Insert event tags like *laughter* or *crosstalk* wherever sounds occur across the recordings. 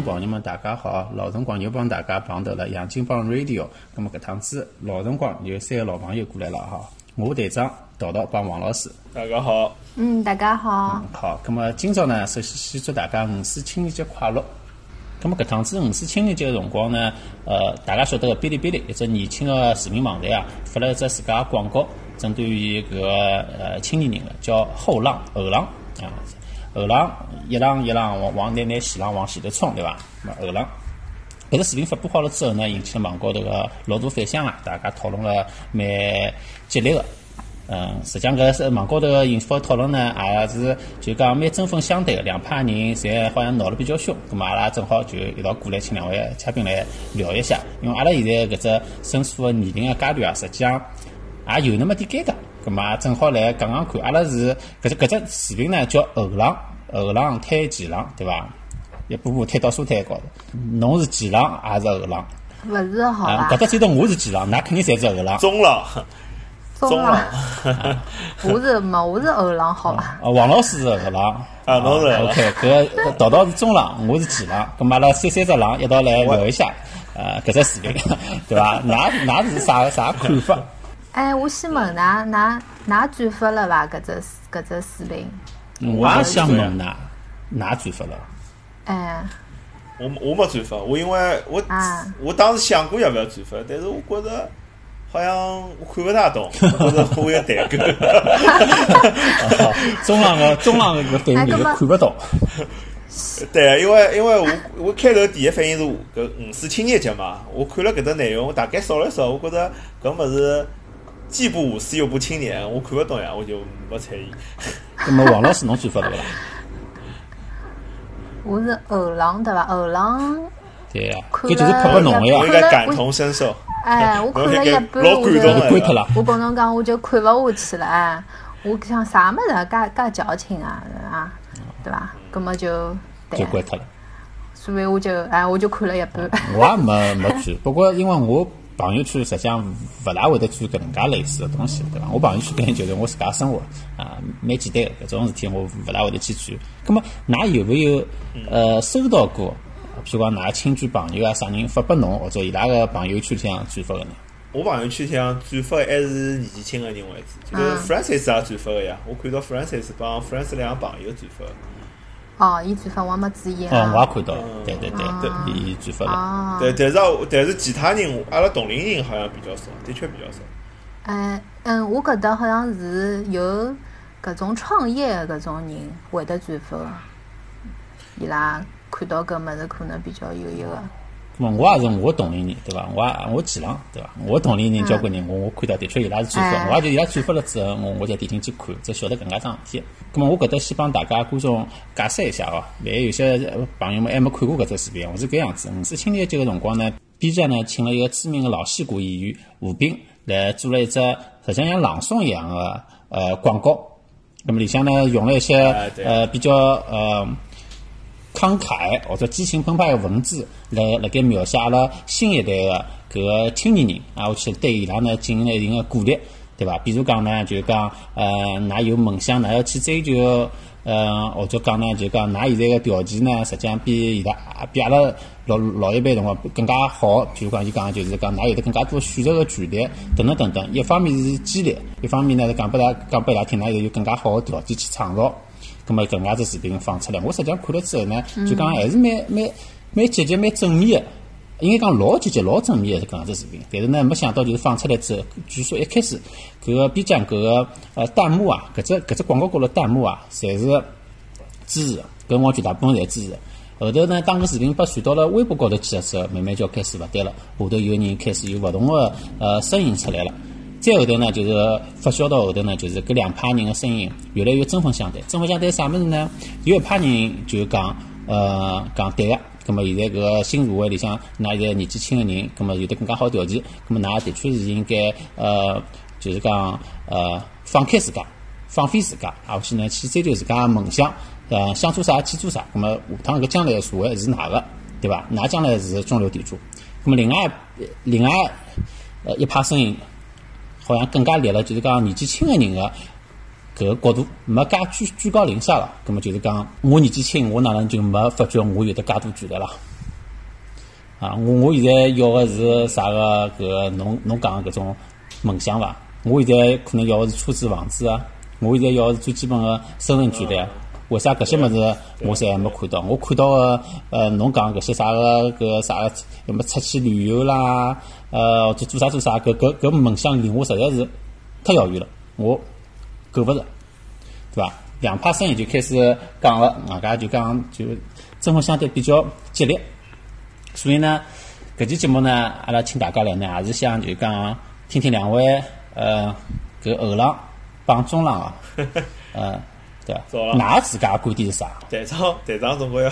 众朋友们，大家好！老辰光又帮大家碰头了，杨金帮 Radio。那么搿趟子老辰光有三个老朋友过来了哈，我队长桃桃帮王老师。大家好，嗯，大家好。好，那么今朝呢，首先先祝大家五四青年节快乐。那么搿趟子五四青年节的辰光呢，呃，大家晓得个哔哩哔哩一只年轻的视频网站啊，发了一只自家广告，针对于搿个呃青年人个，叫后浪后浪啊。后浪一浪一浪往往拿拿前浪往前头冲，对伐？那后浪，搿个视频发布好了之后呢，引起了网高头个老大反响啊！大家讨论了蛮激烈个。嗯，实际上搿是网高头个引发讨论呢，也是就讲蛮针锋相对个，两派人侪好像闹了比较凶。咁么阿拉正好就一道过来请两位嘉宾来聊一下，因为阿拉现在搿只申诉个年龄个阶段啊，实际上也有那么点尴尬。咁嘛，正好来讲讲看，阿拉是搿只搿只视频呢，叫后浪后浪推前浪，对伐？一步步推到沙滩高头，侬是前浪还是后浪？勿是好啊，吧？搿只只头我是前浪，㑚肯定侪是后浪。中浪，中中浪浪，*laughs* 我是没，我是后浪，好吧？啊，王老师是后浪。啊，侬是 OK，搿桃桃是中浪，我是前浪，咁嘛阿拉三三只浪一道来聊一下，呃，搿只视频，对伐？㑚㑚是啥啥看法？哎，我先问㑚，㑚㑚转发了伐？搿只搿只视频？我也想问㑚，㑚转发了？哎，我我没转发，我因为我啊我当时想过要不要转发，但是我觉着好像我看不大懂，我觉着我有代沟。啊中浪个中浪个搿反应就是哎搿么看不懂。*laughs* 对，因为因为我我开头第一反应是搿五四青年节嘛，我看了搿只内容，我大概扫了一扫，我觉着搿物事既不无私又不青年，我看不懂呀，我就没睬伊。*laughs* 那么王老师侬转发了勿啦？我是后浪对伐？后浪，对呀，看搿就是拍拨侬个呀。我应该感同身受。哎，我看了一半，我老感动就的关脱了。我跟侬讲，我就看勿下去了。哎，我想啥物事介介矫情啊，啊，对伐？葛么就对就，关脱了。所以我就哎，我就看了一半。我也没没去，不过因为我朋友圈实际上勿大会得转搿能介类似的东西，对伐？我朋友圈根本就是我自家生活啊，蛮简单的搿种事体，我勿大会得去转。葛么，㑚有没有呃收到过？譬如讲，㑚亲眷朋友啊，啥人发拨侬，或者伊拉个朋友圈里向转发个呢？我朋友圈里向转发的还是年纪轻个人为主，就是嗯 Francis 也转发个呀。我看到 Francis 帮 Francis 两个朋友转发的。哦，伊转发我没注意哦，我啊。也看到了，对对对啊对，伊转发了。哦，对，但是啊但是其他人，阿拉同龄人好像比较少，的确比较少。哎，嗯，我搿搭好像是有搿种创业的搿种人会得转发的，伊拉看到搿物事可能比较有一个。咁么我也是我同龄人，对伐？我也我前浪，对伐？我同龄人交关人，我我看到的确伊拉是转发，哎我也就伊拉转发了之后，我我才点进去看，才晓得搿能介桩事体。咁么我搿搭先帮大家观众解释一下哦，万一有些朋友们还没看过搿只视频，我是搿样子。五四青年节个辰光呢，B 站呢请了一个知名的老戏骨演员吴斌来做了一只实际上像朗诵一样的呃广告。那么里向呢用了一些呃比较呃慷慨或者激情澎湃的文字，来辣盖描写阿拉新一代的搿个青年人啊，我去对伊拉呢进行了一定的鼓励，对伐？比如讲呢，就讲呃，㑚有梦想，㑚要去追求，呃，或者讲呢，就讲㑚现在个条件呢，实际上比伊拉比阿拉老老一辈辰光更加好。比如讲，伊讲就是讲，㑚有得更加多选择个权利，等等等等。一方面是激励，一方面呢是讲拨大讲拨伊拉听，㑚有更加好个条件去创造。咁么搿能介只视频放出来，我实际上看了之后呢，就讲还是蛮蛮蛮积极、蛮正面的。应该讲老积极、老正面的搿样子视频，但是呢，没想到就是放出来之后，据说一开始搿个 B 站搿个呃弹幕啊，搿只搿只广告高头弹幕啊，侪是支持，搿我绝大部分侪支持。后头呢，当搿视频被传到了微博高头去了之后，慢慢就开始勿对了，下头有人开始有勿同的呃声音出来了。再后头呢，就是发酵到后头呢，就是搿两派人的声音越来越针锋相对。针锋相对啥物事呢？有一派人就讲，呃，讲对个。咁么现在搿个新社会里向，㑚现在年纪轻个人，咁么有得更加好条件，咁么㑚的确是应该，呃，就是讲，呃，放开自家，放飞自家，而且呢，去追求自家梦想，呃，想做啥去做啥。咁么下趟搿将来个社会是㑚个，对伐？㑚将来是中流砥柱。咁么另外另外呃一派声音。好像更加立了，就是讲年纪轻个人个搿个角度，没介居居高临下了。葛么就是讲，我年纪轻，我哪能就没发觉我有得介多权利啦？啊，我我现在要个是啥个？搿个侬侬讲个搿种梦想伐？我现在可能要个是车子、房子啊。我现在要个是最基本个生存权利啊。为啥搿些物事我侪还没看到？我看到个呃，侬讲搿些啥个搿啥个，要么出去旅游啦，呃，或者做啥做啥，搿搿搿梦想离我实在是太遥远了，我够勿着，对伐？两派声音就开始讲了，外加就讲就针锋相对比较激烈。所以呢，搿期节目呢，阿拉请大家来呢，也是想就讲听听两位呃，搿后浪帮中浪啊，*laughs* 呃，对伐？㑚自家观点是啥？队长，队长总归要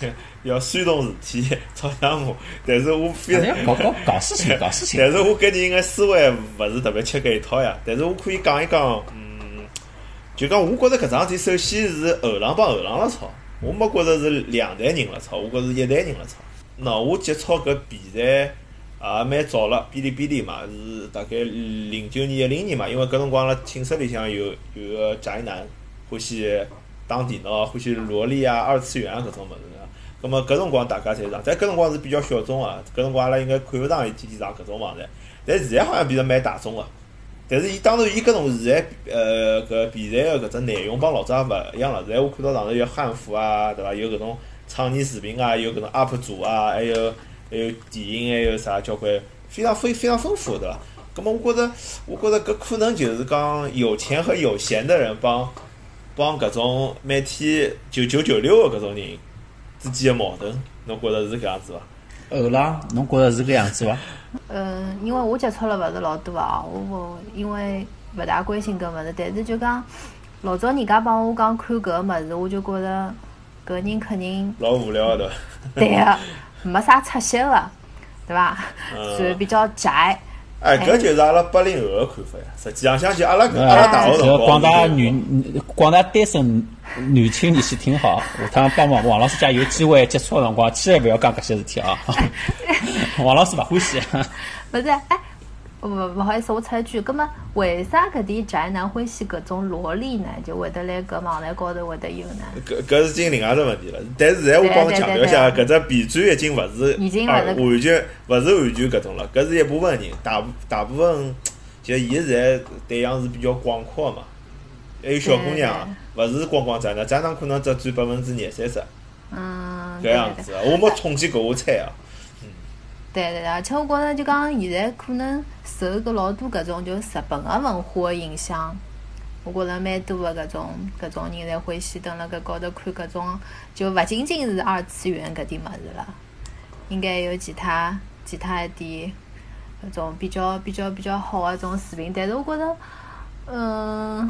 *laughs* 要煽动事体，吵相骂。但是我非常搞搞搞事情，*laughs* 搞事情。但是我跟你应该思维勿是特别吃搿一套呀。但是我可以讲一讲，嗯，就讲我觉着搿桩事体，首先是后浪帮后浪辣吵，我没觉着是两代人辣吵，我觉着是一代人辣吵。喏，我接触搿比赛也蛮早了，哔哩哔哩嘛，是大概零九年、一零年嘛。因为搿辰光辣寝室里向有有个宅男，欢喜打电脑，欢喜萝莉啊、二次元啊搿种物事。葛末搿辰光大家侪上，但搿辰光是比较小众啊。搿辰光阿拉应该看勿上伊天天上搿种网站。但现在好像变得蛮大众个。但是伊当然伊搿种现在呃搿比赛个搿只内容帮老早也勿一样了。现在我看到上头有汉服啊，对伐？有搿种。创意视频啊，有搿种 UP 主啊，还有还有电影，还有啥交关，非常非非常丰富，对伐？葛末我觉着，我觉着搿可能就是讲有钱和有闲的人帮帮搿种每天九九九六的搿种人之间的矛盾，侬觉着是搿样子伐？后浪，侬觉着是搿样子伐？嗯，因为我接触了勿是老多啊，我我因为勿大关心搿物事，但是就讲老早人家帮我讲看搿个物事，我就觉着。搿人肯定老无聊的，对个，没啥出息个，对伐？*laughs* 算比较宅。哎，搿就是阿拉八零后的看法呀。实际上，想起阿拉阿拉大学辰光，广大女广大单身女青年先听好，下趟帮王王老师家有机会接触个辰光，千万勿要讲搿些事体啊！*laughs* 王老师勿欢喜。*laughs* 勿是，哎。勿勿好意思，我插一句，葛么为啥搿点宅男欢喜搿种萝莉呢？就会得来搿网站高头会得有呢？搿搿是经另外只问题了。但是现在我帮侬强调一下，搿只 B 站已经勿是已经完全勿是完全搿种了。搿是一部分人，大大部分就伊现在对象是比较广阔嘛。还有小姑娘，勿是光光宅男，宅男可能只占百分之二三十。嗯，搿样子，我没统计过，我猜啊。对对，而且我觉着就讲现在可能受搿老多搿种就日本个文化个影响，我觉着蛮多个搿种搿种人侪欢喜蹲辣搿高头看搿种，就勿仅仅是二次元搿点物事了，应该有其他其他一点搿种比较比较比较好个种视频。但是我觉着，嗯，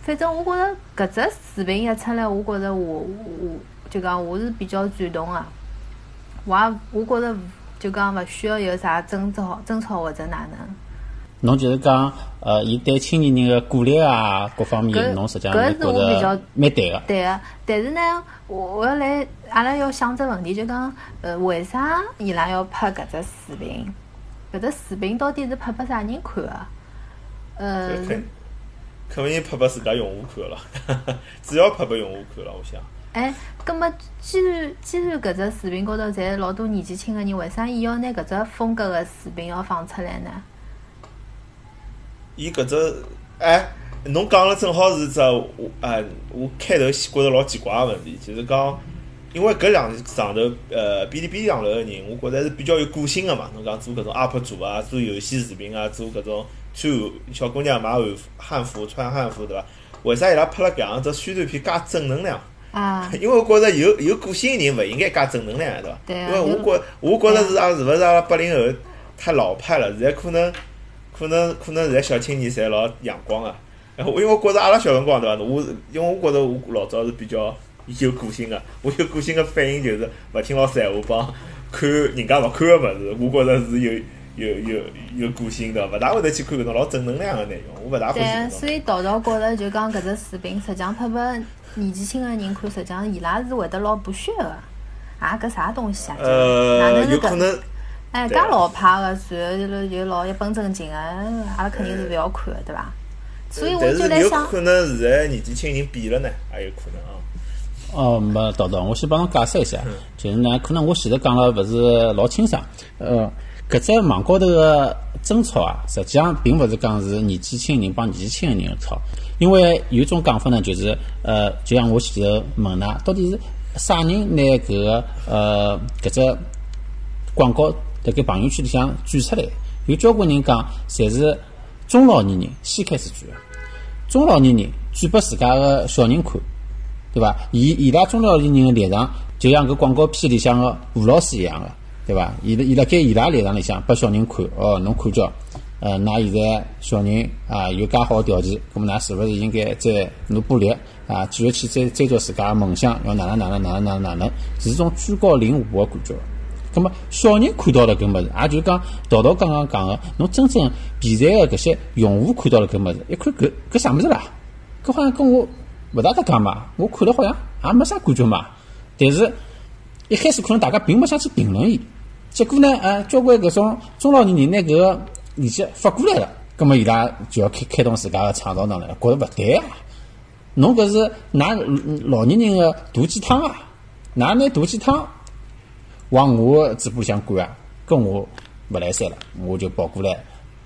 反正我觉着搿只视频一出来，我觉着我我就讲我是比较赞同个，我也我觉着。就讲勿需要有啥争吵、争吵或者哪能。侬就是讲，呃，伊对青年人个鼓励啊，各方面，侬实际上觉得蛮对个。对个，但是呢，我我要来，阿拉要想只问题，就讲，呃，为啥伊拉要拍搿只视频？搿只视频到底是拍拨啥人看个？呃，肯定拍拨自家用户看了，*laughs* 主要拍拨用户看了，我想。哎，葛末既然既然搿只视频高头侪老多年纪轻个人，为啥伊要拿搿只风格个视频要放出来呢？伊搿只哎，侬讲了正好是只我哎，我开头觉着老奇怪个问题，就是讲，因为搿两上头呃，哔哩哔哩上头个人，我觉着是比较有个性个嘛。侬讲做搿种 UP 主啊，做游戏视频啊，做搿种穿小姑娘买汉汉服穿汉服对伐？为啥伊拉拍了搿样只宣传片介正能量？啊，*laughs* 因为我觉着有有个性人勿应该介正能量，对伐？对因为我觉我觉着是啊，是勿是阿拉八零后太老派了？现在可能可能可能现在小青年侪老阳光啊。然后因为我觉着阿拉小辰光对伐？我因为我觉着我老早是比较有个性个，我有个性个反应就是勿听老师闲话，帮看人家勿看个物事，我觉着是有有有有个性的，勿大会得去看搿种老正能量个内容，我勿大欢喜。对，所以道道觉着就讲搿只视频实际上拍拨。年纪轻个人看，实际上伊拉是会得老不屑个，啊，搿啥东西啊？呃，有可能。哎，介老派个，然后就老一本正经个，阿拉肯定是勿要看个，对伐？所以我就在想，有可能现在年纪轻人变了呢，也有可能啊。哦，没豆豆，我先帮侬解释一下，就是呢，可能我前头讲了勿是老清爽。呃，搿只网高头个争吵啊，实际上并勿是讲是年纪轻人帮年纪轻个人吵，因为有一种讲法呢，就是呃，就像我前头问㑚，到底是啥人拿搿个呃搿只广告辣盖朋友圈里向转出来？有交关人讲，侪是中老年人先开始转个，中老年人转拨自家个小人看。对伐？伊伊拉中老年人个立场，就像搿广告片里向个吴老师一样个，对伐？伊伊辣盖伊拉立场里向拨小人看，哦，侬看叫，呃，㑚现在小人啊有介好条件，咾么㑚是勿是应该再努把力啊，继续去追追逐自家个梦想，要哪能哪能哪能哪能哪能，是种居高临下个感觉。咾么小人看到了搿物事，也就是讲淘淘刚刚讲个，侬真正现在个搿些用户看到了搿物事，一看搿搿啥物事啦？搿好像跟我。勿大得讲嘛，我看了好像也没啥感觉嘛。但是，一开始可能大家并没想去评论伊，结果呢，呃，交关搿种中老年人拿搿个链接发过来了，葛末伊拉就要开开动自家个创造能力，觉着勿对啊！侬搿是㑚老年人个毒鸡汤啊！㑚拿毒鸡汤往我嘴巴里向灌啊，跟我勿来三了，我就跑过来。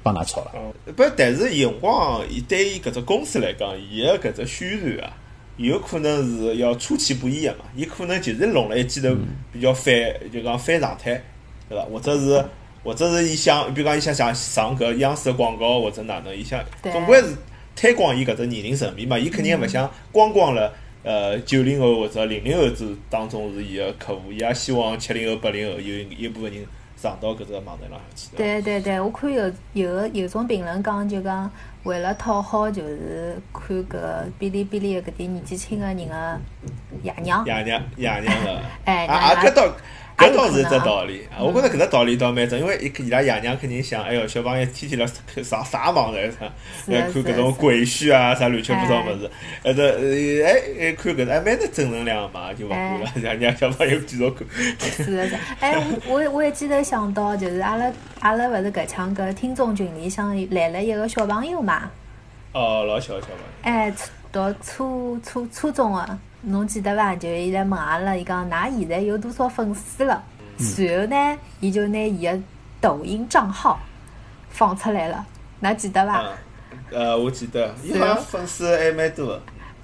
帮㑚吵了，不，但是有辰光，伊对于搿只公司来讲，伊个搿只宣传啊，有可能是要出其不意个嘛，伊可能就是弄了一记头比较反，就讲反常态，对伐？或者是，或者是伊想，比如讲伊想想上搿央视个广告，或者哪能，伊想总归是推广伊搿只年龄层面嘛，伊肯定勿想光光了，呃，九零后或者零零后子当中是伊个客户，伊也希望七零后、八零后有一部分人。上到搿只网站浪向去。对对对，我看有有个有种评论讲，就讲为了讨好，就是看搿哔哩哔哩搿点年纪轻个人个爷娘。爷娘爷娘了。哎，*laughs* 啊，搿倒搿倒是一只道理。我觉着搿只道理倒蛮正，因为伊伊拉爷娘肯定想，哎哟，小朋友天天辣上啥网站上，*laughs* 来看搿种鬼畜啊，啥乱七八糟物事，呃，这哎哎看搿还蛮得正能量嘛，就勿管了，*laughs* 让让小朋友继续看。是是，哎，我我我也记得想到，就是阿拉阿拉勿是搿腔搿听众群里向来了一个小朋友嘛。哦，老小小朋友。哎，读初初初中个。侬记得伐？就伊来问阿拉，伊讲㑚现在有多少粉丝了？随后呢，伊就拿伊个抖音账号放出来了，㑚记得伐？呃，我记得，伊好像粉丝还蛮多。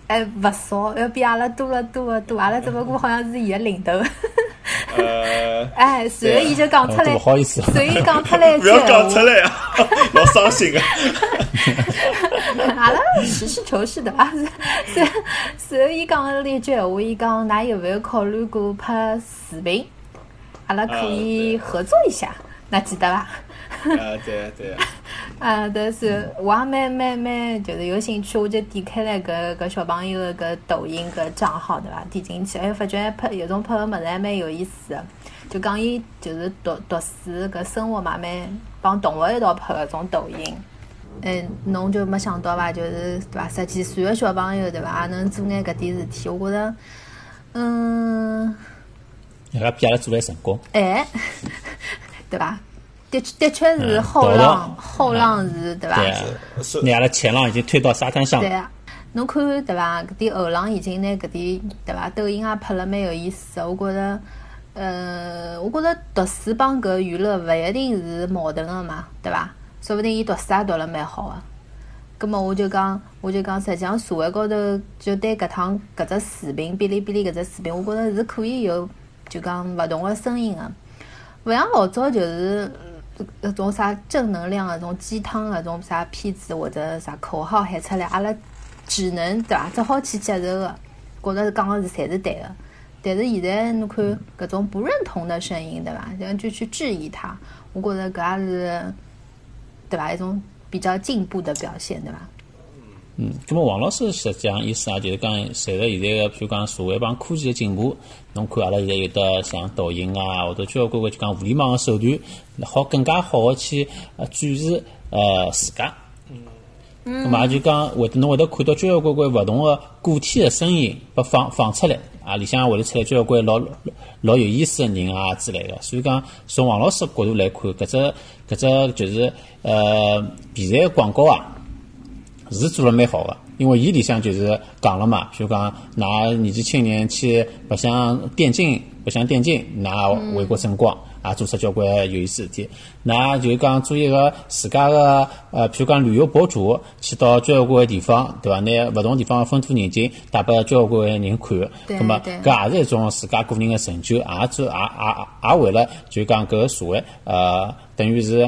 哎，勿少，要比阿拉多了多了多，阿拉只不过好像是伊个领头。呃，哎，随后伊就讲出来，不好意思，随后讲出来，*laughs* 不要讲出来啊，*laughs* 老伤心啊。阿拉实事求是的啊，*laughs* 随随后伊讲了一句闲话，伊讲，㑚有没有考虑过拍视频？阿拉可以合作一下，㑚记得伐？啊，对对。啊，但是我也蛮蛮蛮，就是有兴趣，我就点开了搿搿小朋友的搿抖音搿账号，对伐？点进去，哎，发觉拍有种拍个物事还蛮有意思的，就讲伊就是读读书搿生活嘛，蛮帮同学一道拍搿种抖音。嗯，侬就没想到伐？就是对伐？十几岁个小朋友对伐？也能做眼搿点事体，我觉着，嗯，人家比阿拉做来成功。哎，*laughs* 对伐？的的确是后浪，后浪是，对伐？你阿拉前浪已经推到沙滩上。对啊，侬看对伐？搿点后浪已经拿搿点对伐？抖音也拍了蛮有意思的。我觉着，呃，我觉着读书帮搿娱乐勿一定是矛盾的嘛，对伐？说不定伊读书也读了蛮好的。葛末我就讲，我就讲，实际上社会高头就对搿趟搿只视频，哔哩哔哩搿只视频，我觉着是可以有就讲勿同的声音的，勿像老早就是。搿种啥正能量啊，种鸡汤啊，种啥片子或者啥口号喊出来，阿拉只能对伐？只好去接受个，觉着讲个是侪是对个。但是现在侬看搿种不认同的声音，对伐？然后就去质疑他，我觉着搿也是对伐？一种比较进步的表现，对伐？嗯，咁么王老师实际上意思啊，就是讲随着现在个，譬如讲社会帮科技的进步，侬看阿拉现在有的像抖音啊，或者交关关就讲互联网个手段，好更加好个去呃展示呃自家。嗯。咁么就讲会得侬会得看到交关关勿同个个体个声音被放放出来，啊，里向会得出来交关老老有意思个人啊之类个。所以讲从王老师角度来看，搿只搿只就是呃现在个广告啊。是做了蛮好个，因为伊里向就是讲了嘛，就讲㑚年纪青年去白相电竞，白相电竞，㑚为国争光。也做出交关有意思事体，㑚就讲做一个自家个呃，譬如讲旅游博主，去到交关地方，对伐？拿勿同地方风土人情带拨交关人看，对葛么搿也是一种自家个人个成就，也做也也也为了就讲搿个社会呃，等于是。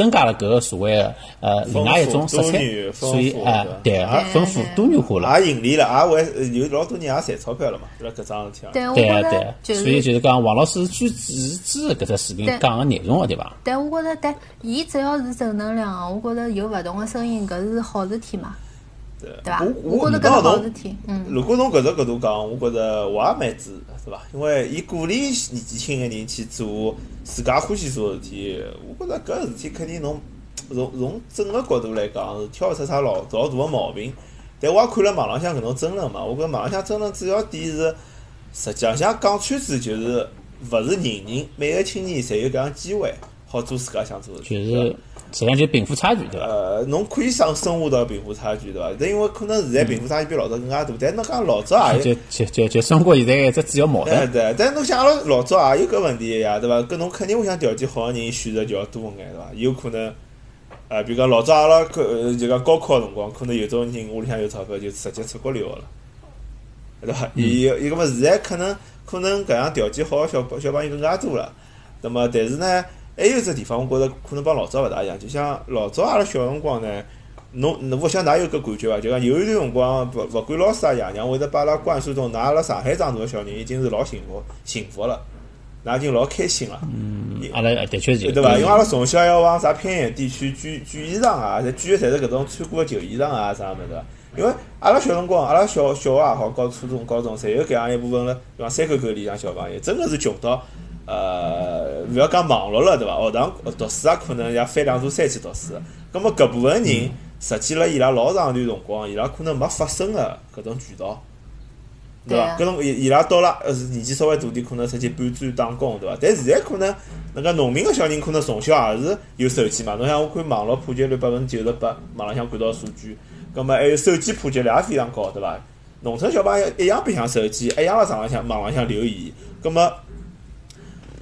增加了搿个社会个呃另外一种色彩所以丰富哎对对吧丰富多元化了。也盈利了，也为呃有老多人也赚钞票了嘛，辣搿桩事体上。对，我对所以就是讲王老师最支持搿只视频对讲个内容个对伐？但我觉着，但伊只要是正能量个，我觉着有勿同个声音，搿是好事体嘛，对对伐？我我觉着搿是好侬事体，嗯。如果从搿只角度讲，我觉着我也蛮支持，是伐？因为伊鼓励年纪轻个人去做自家欢喜做个事体，我觉着搿事体肯定侬从从整个角度来讲是挑勿出啥老老大个毛病。但我也看了网浪向搿种争论嘛，我觉着网浪向争论主要点是，实际上讲穿子就是勿是人人每个青年侪有搿样机会，好做自家想做个事就体。是实际上就贫富差距对伐？呃，侬可以上生活到贫富差距，对伐？但因为可能现在贫富差距比老早更加大，但侬讲老早也有就就就就中国现在一只主要矛盾，对对，但侬想阿拉老早也有搿问题呀，对伐？搿侬肯定会想条件好个人选择就要多眼，对伐？有可能，呃，比如讲老早阿拉可呃就讲高考个辰光，可能有种人屋里向有钞票，就直接出国留学了，对伐？伊有伊搿么现在可能可能搿样条件好个小小朋友更加多了，那么但是呢，还有只地方，我觉着可能帮老早勿大一样，就像老早阿拉小辰光呢。侬侬勿晓得㑚有搿感觉伐？就讲有一段辰光，勿勿管老师啊爷娘会得把阿拉灌输种，㑚阿拉上海长大个小人已经是老幸福幸福了，㑚已经老开心了。嗯，阿拉的确是对伐？因为阿拉从小要往啥偏远地区捐捐衣裳啊，侪捐的侪是搿种穿过的旧衣裳啊啥物事啊。因为阿拉小辰光，阿拉小小学也好，高初中、高中，侪有搿样一部分了，比方山沟沟里向小朋友，真个是穷到，呃，勿要讲网络了，对伐？学堂读书也，可能要翻两座山去读书。葛么搿部分人，实际辣伊拉老长一段辰光，伊拉可能没发生个搿种渠道。对伐？搿种伊伊拉到了呃年纪稍微大点，可能出去搬砖打工，对伐？但现在可能那个农民个小人，可能从小也是有手机嘛。侬像我看网络普及率百分之九十八，网浪向看到数据，葛么还有手机普及率也非常高，对伐？农村小朋友一样白相手机，一样辣上浪向网浪向留言。葛末，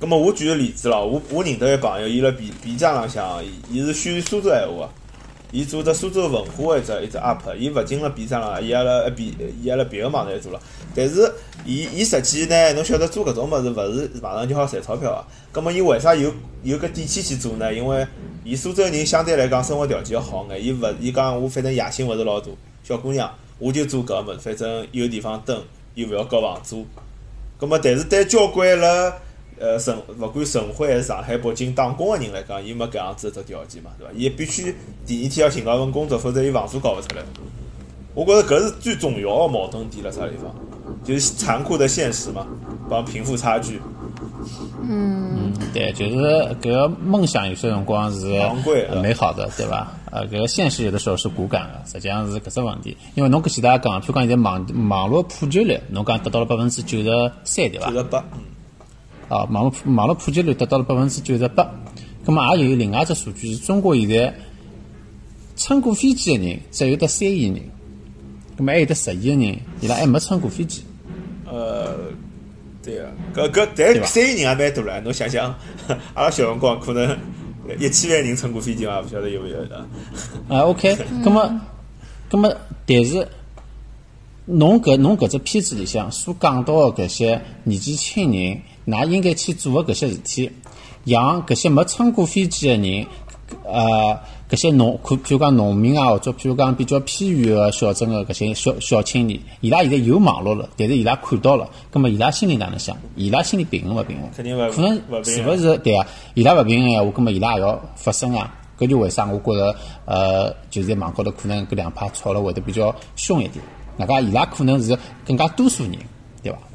葛末我举个例子咯，我我认得一个朋友，伊辣 B B 站浪向，伊是宣苏州闲话个。伊做只苏州文化个一只一只 UP，伊勿进了 B 站浪，伊也辣 B，伊也辣别个网站做了。但是，伊伊实际呢，侬晓得做搿种物事，勿是马上就好赚钞票个。葛末伊为啥有有搿底气去做呢？因为伊苏州人相对来讲生活条件要好眼，伊勿伊讲我反正野心勿是老大，小姑娘我就做搿物事，反正有地方蹲，又勿要交房租。葛末但是对交关辣呃，省勿管省会还是上海、北京打工个人来讲，伊没搿样子一只条件嘛，对伐？伊必须第二天要寻到份工作，否则伊房租交勿出来。我觉着搿是最重要个矛盾点辣啥地方？就是残酷的现实嘛，帮贫富差距。嗯，对，就是搿个梦想有些辰光是昂贵呃美好的，对伐？呃，搿个现实有的时候是骨感的，实际上是搿只问题。因为侬搿前头也讲，譬如讲现在网网络普及率，侬讲达到了百分之九十三，对伐九？十八，嗯，啊，网络网络普及率达到了百分之九十八，咁么也有另外一只数据，是中国现在乘过飞机的人只有得三亿人，咁么还有得十亿个人，伊拉还没乘过飞机。呃，对啊，搿搿但三亿人也蛮多了，侬想想，阿拉小辰光可能一千万人乘过飞机嘛，勿晓得有没有的。啊，OK，咁么，咁么，但是侬搿侬搿只片子里向所讲到的搿些年纪轻人，㑚应该去做的搿些事体，让搿些没乘过飞机的人，呃，搿些农，可譬如讲农民啊，或者譬如讲比较偏远的小镇的搿些小小青年，伊拉现在有网络了，但是伊拉看到了，葛么伊拉心里哪能想？伊拉心里平衡勿平衡？肯定勿可能勿平衡是勿是对啊？伊拉勿平衡闲话，葛么伊拉也要发声啊。搿就为啥我觉着，呃，就是在网高头可能搿两派吵了会得比较凶一点。外加伊拉可能是更加多数人？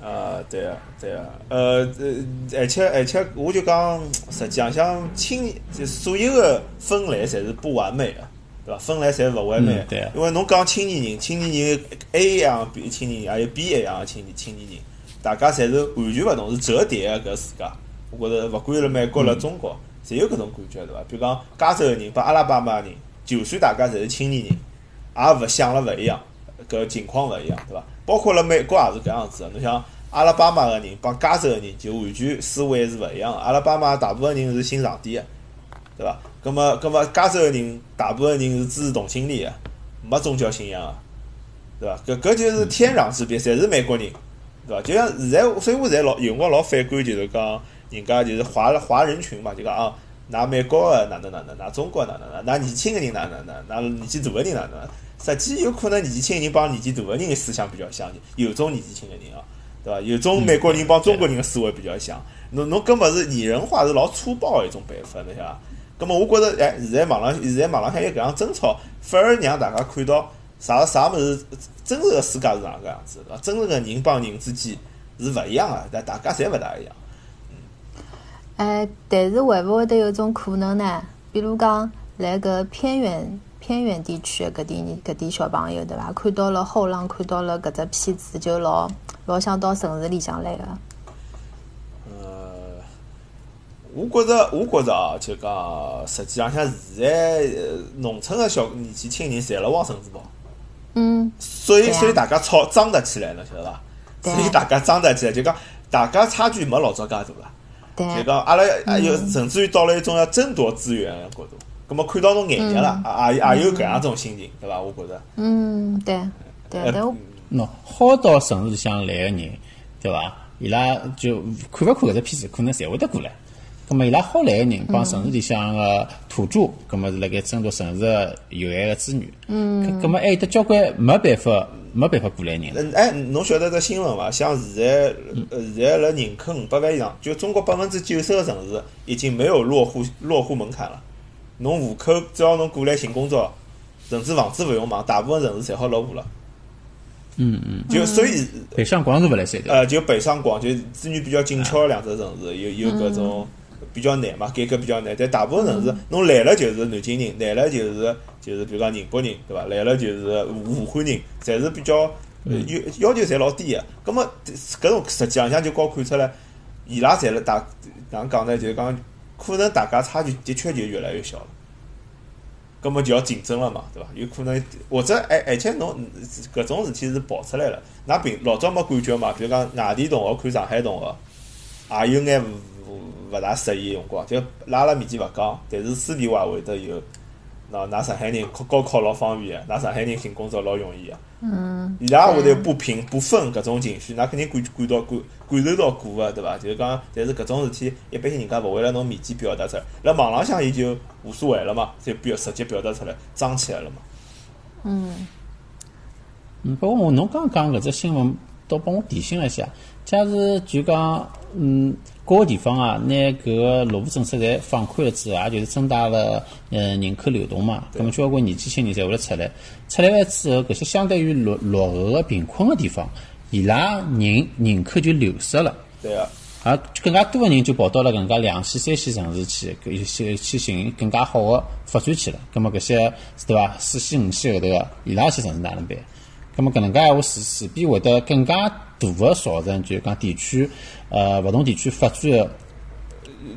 啊，对个，对个，呃，呃，而且而且，我就讲，实际上像青，就所有的分类侪是不完美的，对伐？分类侪勿完美的对啊因为侬讲青年人，青年人 A 一样的青年人，还有 B 一样的青年青年人，大家侪是完全勿同，是折叠的搿世界。我觉着勿管辣美国辣中国，侪有搿种感觉，对伐？比如讲加州个人帮阿拉巴马个人，就算大家侪是青年人，也勿想了勿一样，搿情况勿一样，对伐？包括辣美国也是搿样子个，侬像阿拉巴马个人帮加州个人就完全思维是勿一样个。阿拉巴马大部分人是信上帝个，对伐？葛末葛末加州个人大部分人是支持同性恋个，没宗教信仰个，对伐？搿搿就是天壤之别，侪是美国人，对伐？就像现在，所以我现在老有辰光老反感，就是讲人家就是华华人群嘛，就讲啊。㑚美国个哪能哪能，㑚中国哪能哪，㑚年轻个人哪能哪，㑚年纪大个人哪能？实际有可能年纪轻个人帮年纪大个人个思想比较相近，有种年纪轻个人哦，对伐？有种美国人帮中国人个思维比较像。侬侬根本是拟人化是老粗暴个一种办法，侬晓得伐？葛末我觉着，哎，现在网浪现在网浪向有搿样争吵，反而让大家看到啥啥物事真实个世界是哪个样子，对伐？真实个人帮人之间是勿一样个，但大家侪勿大一样。哎，但是会勿会得有种可能呢？比如讲，辣搿偏远偏远地区搿点搿点小朋友，对伐？看到了后浪，看到了搿只片子，就老老想到城市里向来个。呃，我觉着，我觉着啊，就讲实际上像现在农村个小年纪轻人，侪辣往城市跑。嗯。所以，所以大家吵争得起来了，晓得伐？所以大家争得起来，就讲大家差距没老早介大了。对就讲阿拉也有，甚至于到了一种要争夺资源个角度，葛末看到侬眼热了，也也有搿样种心情，对伐？我觉着。嗯，对，对，对。喏，好到城市里向来个人，对伐？伊拉就看勿看搿只片子，可能侪会得过来。葛末伊拉好来个人，帮城市里向个土著，葛末是辣盖争夺城市个有限个资源。嗯。葛末还有得交关没办法。没办法过来人。嗯，哎，侬晓得只新闻伐？像现在，呃，现在辣人口五百万以上，就中国百分之九十个城市已经没有落户落户门槛了。侬户口只要侬过来寻工作，甚至房子勿用买，大部分城市侪好落户了。嗯嗯。就所以北上广是勿来三的。呃，就北上广，就资源比较紧俏两只城市，有有搿种比较难嘛，改革比较难。但大部分城市，侬来了就是南京人，来了就是。就是比如讲宁波人，对伐？来了就是武汉人，侪是比较要要求侪老低个。葛末搿种实际浪向就好看出来，伊拉侪辣大哪能讲呢？就是讲可能大家差距的确就越来越小了。葛末就要竞争了嘛，对伐？有可能或者而而且侬搿种事体是跑出来了，㑚平老早没感觉嘛？比如讲外地同学看上海同学，也有眼勿大适意辰光，就拉拉面前勿讲，但是私底下会得有。喏，㑚上海人考高考老方便个，㑚上海人寻工作老容易个。嗯。伊拉会得不平不忿搿种情绪，㑚肯定感感到感感受到过个，对伐？就是讲，但是搿种事体，一般性人家勿会辣侬面前表达出来，辣网浪向伊就无所谓了嘛，就表直接表达出来，装起来了嘛。嗯。嗯，不过侬刚刚搿只新闻倒帮我提醒了一下，假如就讲，嗯。各个地方啊，拿搿个落户政策侪放宽了之后，也就是增大了呃人口流动嘛。咁么交关年纪轻人侪会得出来，出来了之后，搿些相对于落落后个贫困个地方，伊拉人人口就流失了。对啊。而更加多个人就跑到了更加两线、三线城市去，搿一些去寻更加好个发展去了。咁么搿些对伐？四线、五线后头个，伊拉些城市哪能办？咁么搿能介闲话势势必会得更加大个造成，就讲地区。呃，勿同地区发展个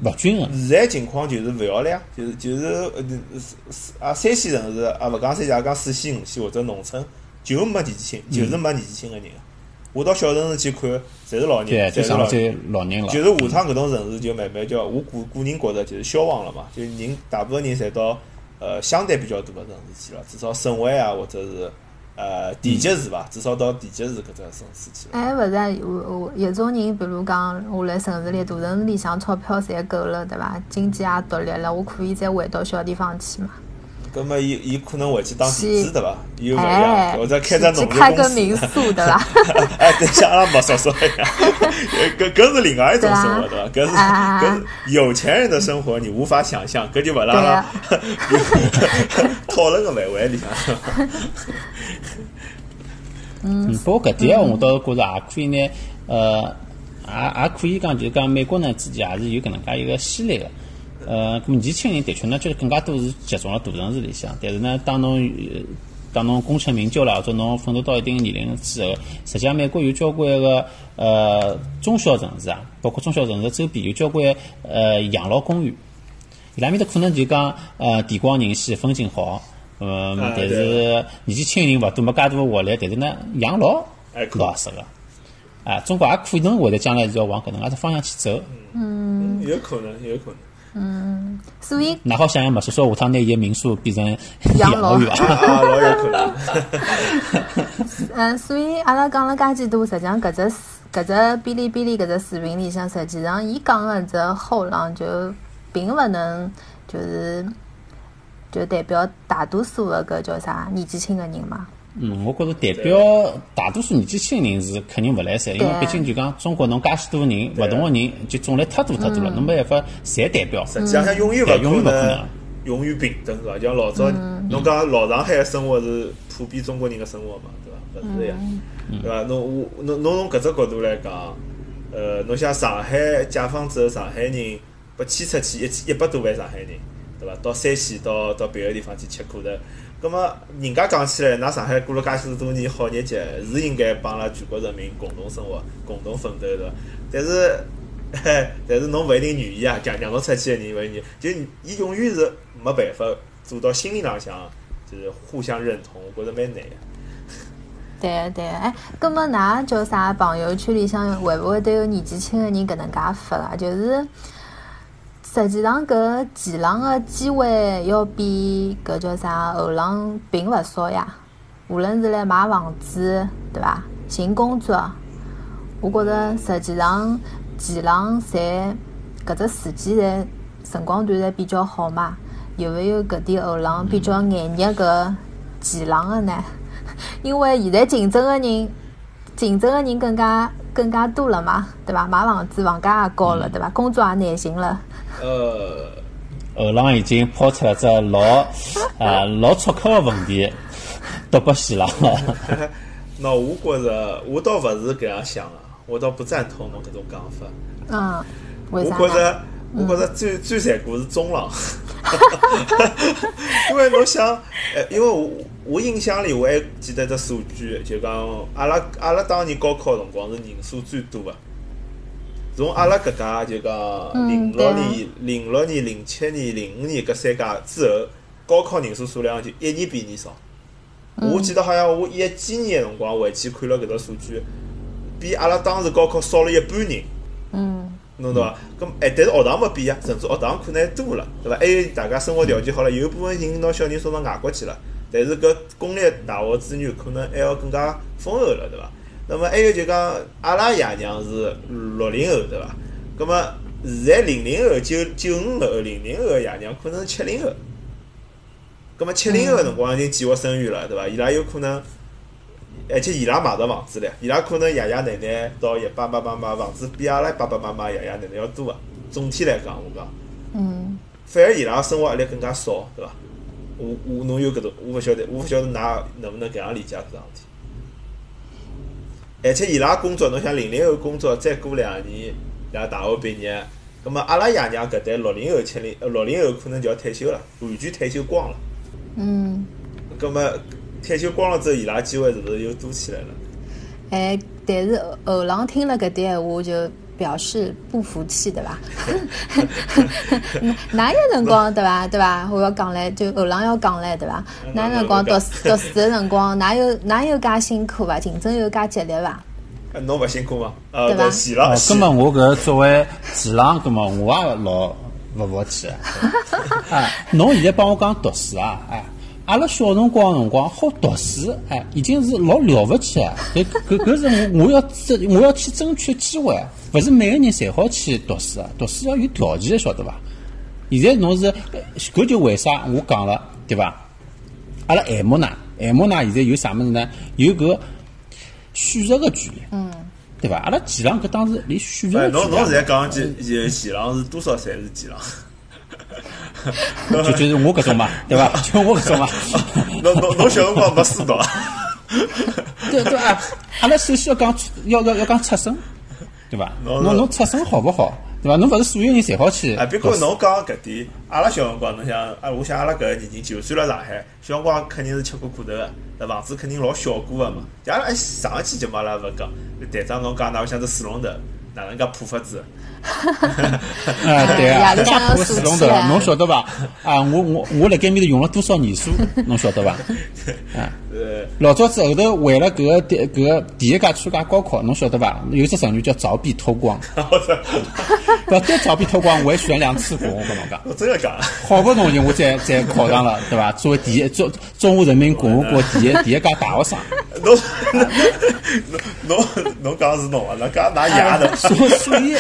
勿均衡。现在情况就是勿要了呀，就是就是呃，啊，三线城市啊，勿讲三线，讲四线、五线或者农村，就没年纪轻，就是没年纪轻个人。我到小城市去看，侪是老人，侪是老老人了。就是下趟搿种城市就慢慢叫，我个个人觉着就是消亡了嘛，就人大部分人侪到呃相对比较大个城市去了，至少省会啊，或者是。呃，地级市吧？至少到地级市搿只城市去。哎，勿是，我我有种人，比如讲，我辣城市里大城市里向钞票侪够了，对伐？经济也独立了，我可以再回到小地方去嘛。葛末伊伊可能回去当地主对伐？又勿一样，或者开只农业公司。开个民宿对伐？*laughs* 哎，对，像阿拉没说说呀。*laughs* 搿搿是另外一种生活对伐？搿是搿有钱人的生活，你无法想象，搿就勿辣拉讨论个范围里向。嗯，不过搿点我倒是觉着也可以呢，呃，也也可以讲，就是讲美国呢之前也是有搿能介一个先例个。呃，咁年轻人的确呢，就是更加多是集中了大城市里向。但是呢，当侬当侬功成名就了，或者侬奋斗到一定年龄之后，实际上美国有交关个呃中小城市啊，包括中小城市周边有交关呃养老公寓。伊拉面搭可能就讲呃地广人稀，风景好，嗯，啊但是年纪轻个人勿多没介大个活力，但是呢，养老老合适个。啊，中国也可能会得将来是要往搿能介只方向去走。嗯，有可能，有可能。所以哪好想象嘛？说说下趟拿伊个民宿变成养老院？老有可能。嗯，所以阿拉讲了介几多，实际上搿只搿只哔哩哔哩搿只视频里向，实际上伊讲个只后浪就并勿能就是就代表大多数个搿叫啥年纪轻个人嘛。嗯，我觉着代表大多数年纪轻人是肯定勿来三，因为毕竟就讲中国侬介许多人，勿同个人就种类太多太多了，侬没办法侪代表。实际上，永远对勿可永远勿可能能永远平等，是伐？像老早侬讲老上海个生活是普遍中国人个生活嘛，对伐？勿是呀，对伐？侬我侬侬从搿只角度来讲，呃，侬像上海解放之后，上海人被迁出去一千一百多万上海人，对伐？到山西到到别个地方去吃苦头。葛么，人家讲起来，㑚上海过了介许多年好日脚，是应该帮阿拉全国人民共同生活、共同奋斗，对伐？但是，*laughs* 但是侬勿一定愿意啊，让让侬出去的人勿愿意，就伊永远是没办法做到心理浪向就是互相认同，我觉着蛮难的。*laughs* 对啊对啊，哎，葛末㑚叫啥朋友圈里向会勿会都有年纪轻的人搿能介发啊？就是实际上搿前浪个机会要比搿叫啥后浪并勿少呀。无论是来买房子，对伐？寻工作，我觉着实际上前浪侪搿只时机侪辰光段侪比较好嘛。有勿有搿点后浪比较眼热搿前浪个呢？*laughs* 因为现在竞争个人，竞争个人更加更加多了嘛，对伐？买房子房价也高了，对伐？工作也难寻了。呃，后浪已经抛出了只老 *laughs* 啊老苛刻个问题，独拨死了。*laughs* 那我觉着我倒勿是搿样想个，我倒不赞同侬搿种讲法。嗯，我为啥呢？觉着，我觉着最最残酷是中浪，*laughs* 因为侬想，呃，因为我我印象里我还记得只数据，就讲阿拉阿拉当年高考辰光是人数最多个。从阿拉搿家就讲嗯零六年、零六年、零七年、零五年搿三届之后，高考人数数量就一年比一年少。我记得好像我一几年个辰光回去看了搿只数据，比阿拉当时高考少了一半人。嗯侬懂伐？咁哎，但是学堂没变啊，甚至学堂可能还多了，对伐？还有大家生活条件好了，有部分人拿小人送到外国去了，但是搿公立大学资源可能还要更加丰厚了，对伐？那么还有就讲，阿拉爷娘是六零后，对伐？那么现在零零后、九九五后、零零后个爷娘可能是七零后，那么七零后个辰光已经计划生育了，对伐？伊拉有可能。而且伊拉买着房子了，伊拉可能爷爷奶奶到爷爸爸妈妈房子比阿拉爸爸妈妈爷爷奶奶要多啊。总体来讲，我讲，嗯反而伊拉生活压力更加少，对伐？我我侬有搿种，我勿晓得，我勿晓得㑚能不能搿样理解搿桩事体。而且伊拉工作，侬想零零后工作，再过两年，伊拉大学毕业，葛末阿拉爷娘搿代六零后、七零呃六零后可能就要退休了，完全退休光了。嗯，葛末退休光了之后，伊拉机会是勿是又多起来了？哎，但是后后浪听了搿点闲话就。表示不服气，对伐？哪有辰光，对伐？对伐？我要讲唻，就后浪要讲唻，对伐？哪有辰光读书读书的辰光，哪有哪有介辛苦伐？竞争有介激烈伐？啊侬勿辛苦吗？呃，对吧对，前浪哦，前葛么我搿作为前浪，葛么我也老勿服气 *laughs* 侬现在帮我讲读书啊，哎，阿拉小辰光辰光好读书，哎，已经是老了勿起啊！搿搿搿是我我要争我要去争取机会啊，勿是每个人侪好去读书啊，读书要有条件的，晓得伐？现在侬是呃搿就为啥我讲了，对伐？阿拉爱慕呢，爱慕呢，现在有啥物事呢？有搿选择个权利，嗯，对伐？阿拉前浪搿当时连选择哎，个权利侬侬现在也讲前前前浪是多少岁是前浪？*laughs* 就就是我搿种嘛，对伐？就我搿种嘛。侬侬侬小辰光没书读啊？对对啊，阿拉首先要讲要要要讲出身，对伐？侬侬侬出身好勿好，对伐？侬勿是所有人侪好去啊，别。过侬讲搿点，阿拉小辰光，侬想啊，我想阿拉搿个年纪，就算辣上海，小辰光肯定是吃过苦头个，那房子肯定老小过个嘛。就阿拉哎上一期节目阿拉勿讲，队长侬讲哪会想只水龙头，哪能介破法子？啊，*laughs* 对啊，夜里向要大破水龙头侬晓得伐？啊，我我我辣盖面头用了多少年数，*laughs* 侬晓得伐？*laughs* 啊，呃，老早子后头为了搿个第搿个第一届参加高考，侬晓得伐？有只成语叫凿壁偷光，不对，凿壁偷光，我还选两次过，我跟侬讲。我真的讲，好不容易我才才考上了，对伐？作为第一中中华人民共和国第一第一届大学生，侬侬侬侬讲是侬啊，那讲拿牙的，所所以，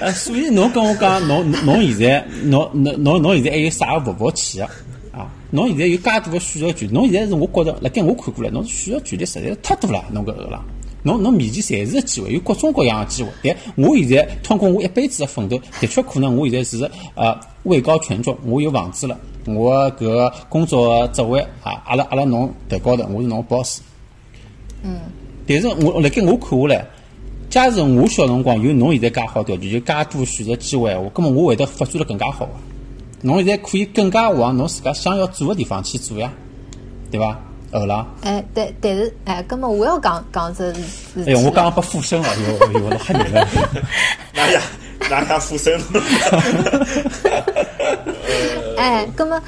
呃，所以侬跟我讲，侬侬侬现在，侬侬侬侬现在还有啥个服务器啊？啊，侬现在有介大个选择权，侬现在是我觉着，辣盖我看过来，侬选择权利实在是太多了，侬搿个啦。侬侬面前侪是个机会，有各种各样的机会。但我现在通过我一辈子的奋斗，的确可能我现在是呃位高权重，我有房子了，我搿个工作职位啊，阿拉阿拉侬头高头，我是侬 boss。嗯但是我辣盖我看下来，假使我小辰光有侬现在介好条件，有介多选择机会闲话，葛末我会得发展得更加好啊！侬现在可以更加往侬自家想要做的地方去做呀，对伐？后浪，哎，但但是哎，葛么我要讲讲这事哎呦，我刚刚刚被附身了，哟哟，老吓人了。拿牙拿牙附身，*laughs* 哎，葛么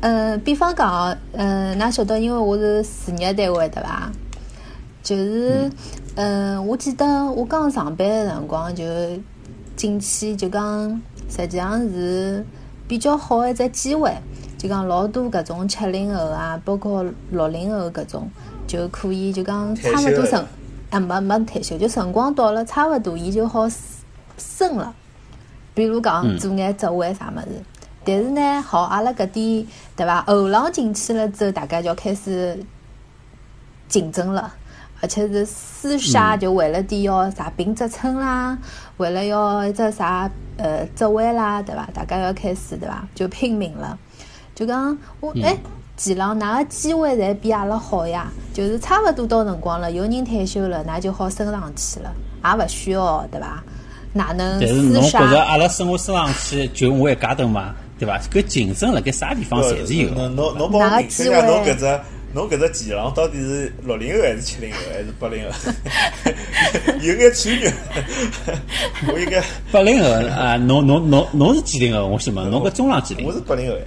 呃，比方讲呃，㑚晓得，因为我是事业单位对伐？就是呃，我记得我刚上班的辰光就进去就讲，实际上是比较好的一只机会。就讲老多搿种七零后啊，包括六零后搿种，就可以就讲差勿多辰，啊没没退休，就辰光到了差勿多，伊就好升了。比如讲做眼职位啥物事，但是呢，好阿拉搿点对伐？后浪进去了之后，大家就要开始竞争了，而且是厮杀，就为了点要啥评职称啦，为了要一只啥呃职位啦，对伐？大家要开始对伐？就拼命了。就讲我哎，前浪㑚个机会侪比阿拉好呀，就是差勿多到辰光了，有人退休了，㑚就好升上去了，也勿需要对伐？哪能但是侬觉着？阿拉生活升上去就我一家头嘛，对伐？搿竞争辣盖啥地方侪是有的。侬侬侬帮哪个我评析一下，机会侬搿只侬搿只前浪到底是六零后还是七零后还是八零后？*laughs* 有眼区别，*laughs* 我应该八零后啊，侬侬侬侬是几零后？我想问，侬搿中浪几零我？是八零后呀。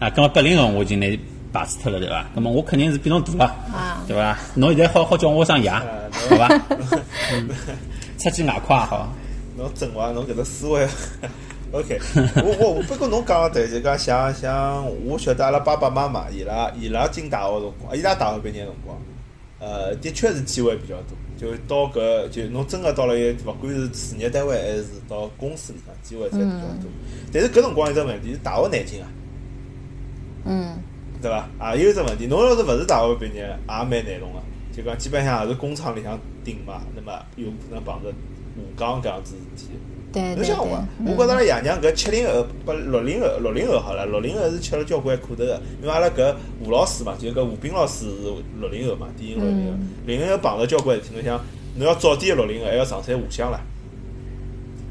啊，咁么八零后我已经拿排除脱了，对伐？咁么我肯定是比侬大了，啊对伐？侬现在好好叫我声爷，啊好伐？*laughs* 嗯出去外快也好。侬正话，侬搿只思维，OK。我我不过侬讲个对，就讲像像我晓得阿拉爸爸妈妈伊拉伊拉进大学辰光，伊拉大学毕业辰光，呃，的确是机会比较多。就到搿就侬真个到了一个，勿管是事业单位还是到公司里向，机会侪比较多。但是搿辰光有只问题是大学难进啊，嗯，对伐？也有一只问题，侬要是勿是大学毕业，也蛮难弄个。就讲基本上也是工厂里向顶嘛，那么有可能碰着下岗搿样子事体。对对对侬想我，，觉着阿拉爷娘搿七零后、八六零后、六零后好了，六零后是吃了交关苦头个，因为阿拉搿吴老师嘛，就搿吴斌老师是六零后嘛，典型六零后，嗯零零后碰着交关事体，侬想，侬要早点六零后还要上山下乡了。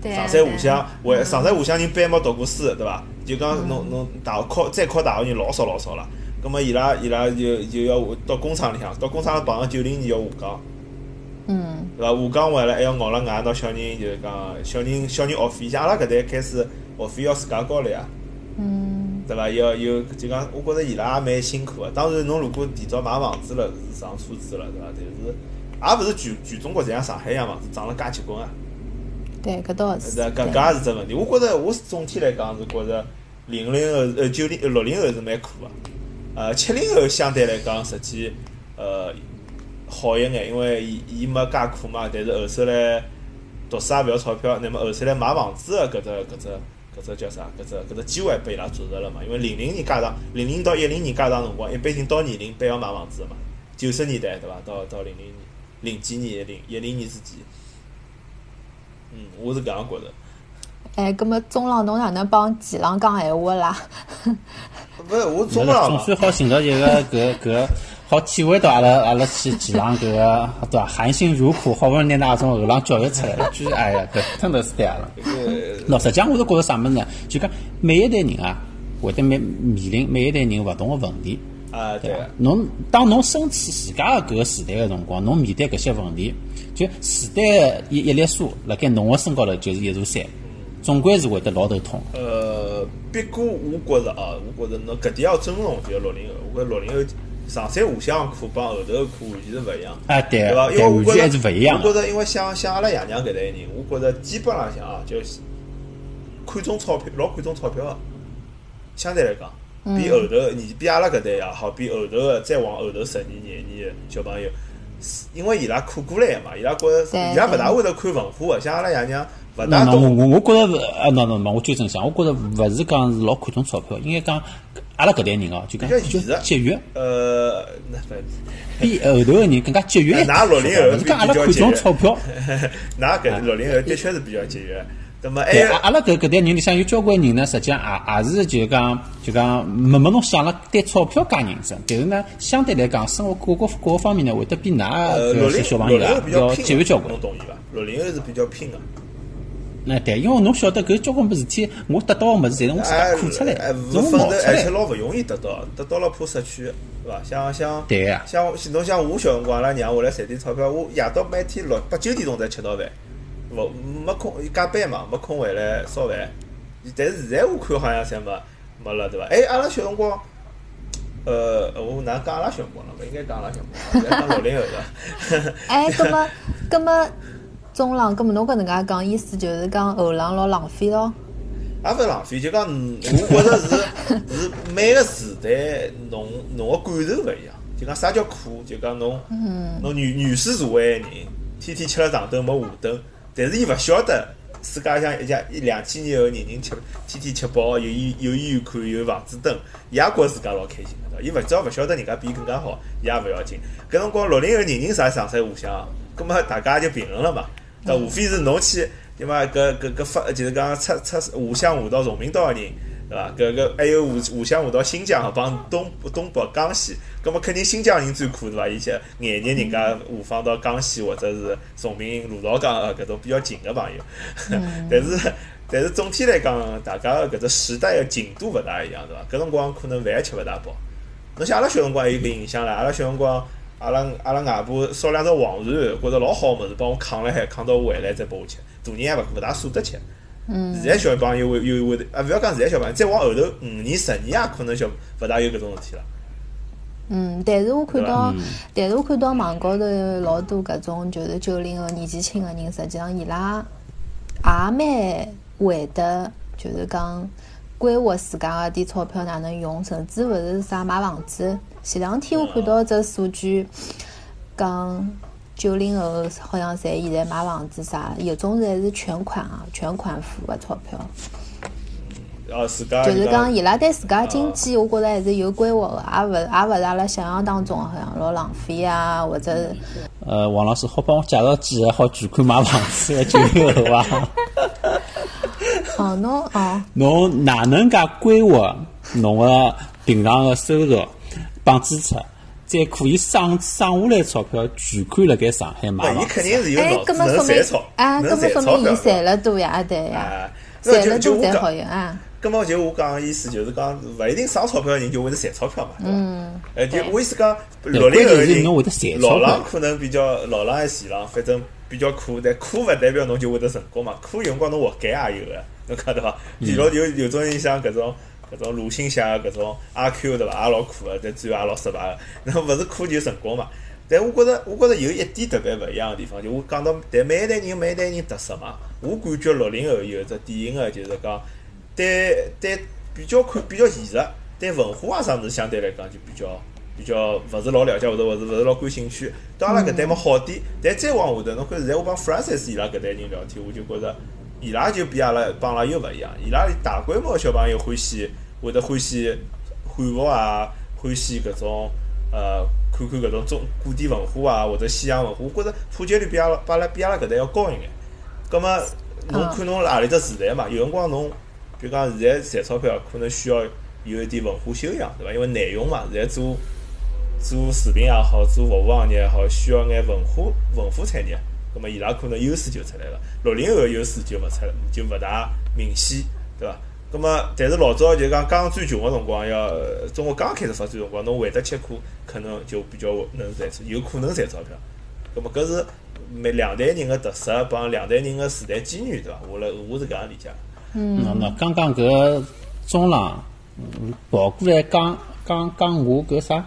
对上山下乡，为嗯上山下乡人班没读过书，对伐？就讲侬侬大学考再考大学人老少老少了。葛末伊拉伊拉就就要到工厂里向，到工厂碰着九零年要下岗，嗯对伐？下岗回来还要咬了牙，拿小人就是讲小人小人学费，像阿拉搿代开始学费要自家交了呀，嗯对伐？要有就讲，我觉着伊拉也蛮辛苦个。当然，侬如果提早买房子了，是上车子了，对伐？但是也勿是全全中国侪像上海一样房子涨了介结棍啊。对，搿倒是。搿搿搿也是只问题。我觉着我总体来讲是觉着零零后、呃九零、六零后是蛮苦个，呃七零后相对来讲实际呃好一眼，因为伊伊没介苦嘛。但是后首来读书也勿要钞票，那么后首来买房子个搿只搿只搿只叫啥？搿只搿只机会被伊拉抓着了嘛。因为零零年加上零零到一零年加上辰光，一般性到年龄班要买房子个嘛。九十年代对伐？到到零零年、零几年、零一零年之间，嗯，我是搿样觉着。哎，葛么中浪侬哪能帮前浪讲闲话啦？*laughs* 勿是我中总浪总，算好寻到一个搿搿好体会到阿拉阿拉去前浪搿个对伐？含辛茹苦，好不容易拿㑚从后浪教育出来了，居 *laughs* 然哎呀，搿真的是对阿拉。喏，实际上我是觉着啥物事呢？就讲每一代人啊，会得面面临每一代人勿同个问题。啊，对？侬当侬身处自家个搿个时代个辰光，侬面对搿些问题，就时代个一一粒沙辣盖侬个身高头就是一座山，总归是会得老头痛。呃，不过我觉着啊，我觉着侬搿点要尊重，就是六零后。我觉着六零后上山下乡苦帮后头个课完全是勿一样，啊，对对伐？因对，为我觉着完全还是勿一样个。我觉着，因为像像阿拉爷娘搿代人，我觉着基本浪向啊，就是看重钞票，老看重钞票个。相对来讲，比后头你比阿拉搿代也好，比后头个再往后头十年廿年个小朋友，因为伊拉苦过来个嘛，伊拉觉着伊拉勿大会得看文化个，像阿拉爷娘勿大懂。我我觉着是，啊，那那那我纠正一下，我觉着勿是讲是老看重钞票，应该讲阿拉搿代人哦，就讲节约，呃，比后头个人更加节约一点。㑚六零后勿是讲阿拉看重钞票。*laughs* 㑚搿六零后的确是比较节约。那么还对，有阿阿拉搿搿代人里向有交关人呢，实际上也也是就讲就讲没没侬想了对钞票介认真，但是呢，相对来讲，生活各个各个方面呢，会得比㑚搿些小朋友啊要节约交关侬。同意伐？六零后是比较拼个。那对，因为侬晓得搿交关物事体，我得到个物事，侪是我自哎家苦出来哎，的，是我勿奋斗，冒出而且来。老勿容易得到，得到了怕失去，是伐？像像对呀像侬像我小辰光，阿拉娘回来赚点钞票，我夜到每天六八九点钟才吃到饭，勿没空加班嘛，没空回来烧饭。但是现在我看好像侪没没了，对伐？哎，阿拉小辰光，呃，我哪讲阿拉小辰光了？勿应该讲阿拉小辰光，应该讲六零后的。*laughs* 哎，葛么葛么中浪，搿么侬搿能介讲，意思就是讲后浪老浪费咯？也勿是浪费，就讲嗯我觉着是是每个时代侬侬个感受勿一样。就讲啥叫苦？就讲侬侬女原始社会个人，天天吃了上顿没下顿，但是伊勿晓得世界上一家一两千年后人人吃天天吃饱，有医有医院看，有房子蹲，伊也觉着自家老开心个，伊勿只要勿晓得人家比伊更加好，伊也勿要紧。搿辰光六零后人人啥上山下乡，葛末大家就平衡了嘛。那无非是侬去对伐？搿搿搿发就是讲出出下乡下到崇明岛个人，对伐？搿搿还有下下乡下到新疆帮东东北江西，葛末肯定新疆人最苦对伐？伊些眼日人家下放到江西或者是崇明、鲁道江呃搿种比较近个朋友，*laughs* 但是。但是总体来讲，大家个搿只时代个进度勿大一样，对伐？搿辰光可能饭吃勿大饱。侬像阿拉小辰光也有搿印象唻，阿拉小辰光，阿拉阿拉外婆烧两只黄鳝，觉着老好物事，帮我扛辣海，扛到回来再拨我吃。大人也勿勿大舍得吃。嗯。现在小朋友会有会啊，勿要讲现在小朋友，再往后头五年、十年也可能小勿大有搿种事体了。嗯，但是我看到，但是我看到网高头老多搿种就是九零后年纪轻个人，实际上伊拉也蛮会得，就是讲规划自家个点钞票哪能用，甚至勿是啥买房子。前两天我看到只数据，讲九零后好像侪现在买房子啥，有种侪是全款啊，全款付个钞票。哦，自家就是讲讲伊拉对自家经济，我觉着还是有规划个，也勿也勿是阿拉想象当中好像老浪费啊，或者是呃，王老师好帮我介绍几个好全款买房子的九零后伐？哦，侬哦，侬哪能介规划侬个平常个收入帮支出，再可以省省下来钞票全款辣盖上海买房子？肯定是有哎，脑子搿么说明能赚钞，啊，搿么说明伊赚了多呀，对呀，赚了多才好用啊。咁么就我讲个意思就是讲，勿一定省钞票个人就会得赚钞票嘛，对伐？嗯，哎，就对我意思讲，六零后人侬会得赚钞老票浪可能比较老浪还是前浪，反正比较苦，但苦勿代表侬就会得成功嘛。苦有辰光侬活该也有个，侬看对伐？有老有有种人像搿种搿种鲁迅写个搿种阿 Q 对伐？也老苦个，但最后也老失败个。那勿是苦就成功嘛？但我觉着，我觉着有一点特别勿一样个地方，就我讲到，但每一代人有每一代人特色嘛。我感觉六零后有一只典型个，就是讲对对比较看比较现实，对文化啊啥物事相对来讲就比较比较勿是老了解，或者勿是勿是老感兴趣。到阿拉搿代嘛好点，但再往下头，侬看现在我帮 Francis 伊拉搿代人聊天，我就觉着伊拉就比阿拉帮阿拉又勿一样。伊拉大规模个小朋友欢喜会得欢喜汉服啊，欢喜搿种呃看看搿种中古典文化啊，或者西洋文化，我觉着普及率比阿拉比阿拉比阿拉搿代要高一眼。葛末侬嗯看侬辣何里只时代嘛？有辰光侬比如讲现在赚钞票，可能需要有一点文化修养，对伐？因为内容嘛，现在做做视频也好，做服务行业也好，需要眼文化文化产业。葛末伊拉可能优势就出来了。六零后个优势就勿出来，就勿大明显，对伐？葛么，但是老早就讲刚最穷个辰光，要中国刚开始发展辰光，侬会得吃苦，可能就比较能赚，有可能赚钞票。葛么，搿是每两代人个特色帮两代人个时代机遇，对伐？我来我是搿样理解。那那刚刚搿中浪嗯跑过来讲讲讲我搿啥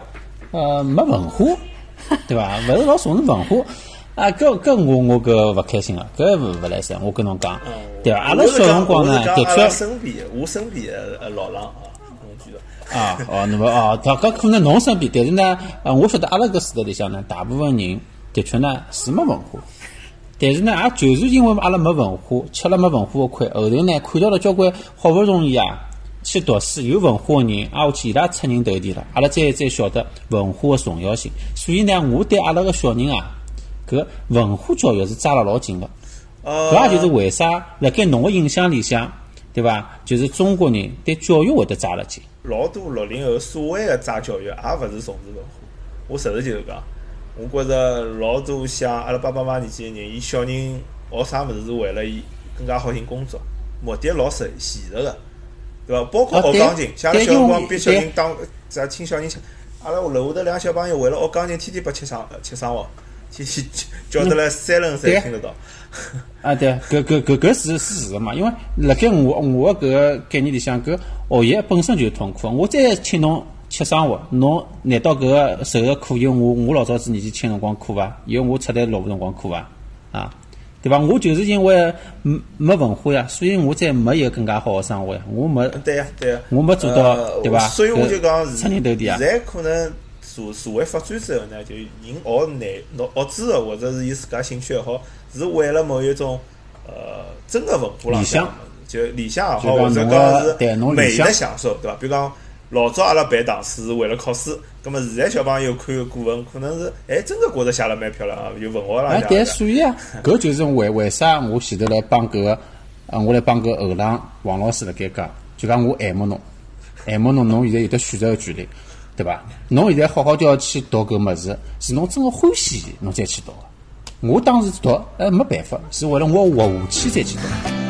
呃没文化，*laughs* 对伐？勿是老重视文化。啊，搿搿我我搿勿开心个，搿勿勿来三，我跟侬讲，对伐？阿拉小辰光呢，的确身边，我身边个呃老狼啊，侬记得？啊，哦，那么哦，搿搿可能侬身边，但是呢，呃，我晓得阿拉搿时代里向呢，大部分人的确呢是没文化，但是呢，也就是因为阿拉没文化，吃了没文化个亏，后头呢看到了交关好勿容易啊去读书有文化个人，挨下去伊拉出人头地了，阿拉再再晓得文化个重要性，所以呢，我对阿拉个小人啊，搿文化教育是抓了老紧个。呃，搿也就是为啥辣盖侬个印象里向，对伐？就是中国人对教育会得抓了紧。老多六零后所谓个抓教育，也勿是重视文化。我实事求是讲，我觉着老多像阿拉爸爸妈妈年纪个人，伊小人学啥物事是为了伊更加好寻工作，目的老实现实个，对伐？包括学钢琴，像阿拉小辰光逼小人对当啥请小人吃，阿拉楼下头两个小朋友为了学钢琴，天天拨吃生吃生活，天天 *laughs* 叫得来三轮才听得到。*laughs* 啊，对，搿搿搿搿是是事实嘛？因为辣盖我我个搿个概念里向，搿学习本身就是痛苦。我再请侬吃生活，侬难道搿个受个苦有我我老早子年纪轻辰光苦伐？有我出来落户辰光苦伐？啊，对伐？我就是因为没没文化呀，所以我才没一个更加好个生活呀。我没对呀，对呀。我没做到呃对伐所以我就讲，搿出人头地啊现在可能社社会发展之后呢，就人学难学知识或者是伊自家兴趣也好，是为了某一种呃真个文化浪理想向，就理想也好，或者讲是美的享受，对伐？比如讲。老早阿拉背唐诗是为了考试，葛么现在小朋友看古文，可能是哎真个觉着写了蛮漂亮啊，有文学浪哎，向对，的。所以啊，搿就是为为啥我前头来帮搿个，呃，我来帮搿后浪王老师辣盖讲，就讲我爱慕侬，爱慕侬，侬现在有得选择个权利，对伐？侬现在好好叫要去读搿物事，是侬真个欢喜，侬再去读个。我当时读，哎，没办法，是为了我活下去再去读。